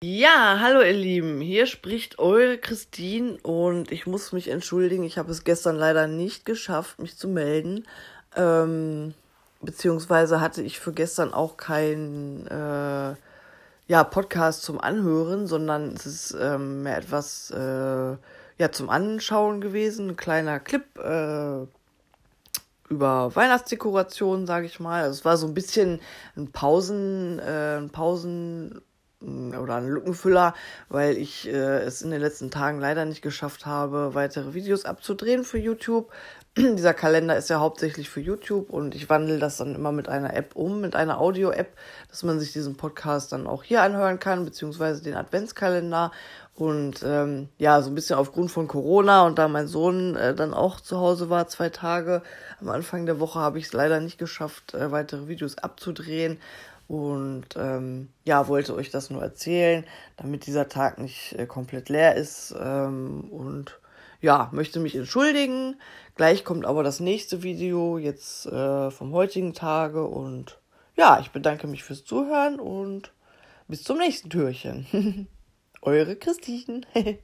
Ja, hallo ihr Lieben, hier spricht eure Christine und ich muss mich entschuldigen, ich habe es gestern leider nicht geschafft, mich zu melden. Ähm, beziehungsweise hatte ich für gestern auch keinen äh, ja, Podcast zum Anhören, sondern es ist ähm, mehr etwas äh, ja, zum Anschauen gewesen, ein kleiner Clip äh, über Weihnachtsdekoration, sage ich mal. Also es war so ein bisschen ein Pausen, äh, ein Pausen oder ein Lückenfüller, weil ich äh, es in den letzten Tagen leider nicht geschafft habe, weitere Videos abzudrehen für YouTube. Dieser Kalender ist ja hauptsächlich für YouTube und ich wandle das dann immer mit einer App um, mit einer Audio-App, dass man sich diesen Podcast dann auch hier anhören kann, beziehungsweise den Adventskalender. Und ähm, ja, so ein bisschen aufgrund von Corona und da mein Sohn äh, dann auch zu Hause war, zwei Tage am Anfang der Woche, habe ich es leider nicht geschafft, äh, weitere Videos abzudrehen. Und ähm, ja, wollte euch das nur erzählen, damit dieser Tag nicht äh, komplett leer ist. Ähm, und ja, möchte mich entschuldigen. Gleich kommt aber das nächste Video jetzt äh, vom heutigen Tage. Und ja, ich bedanke mich fürs Zuhören und bis zum nächsten Türchen. Eure Christine.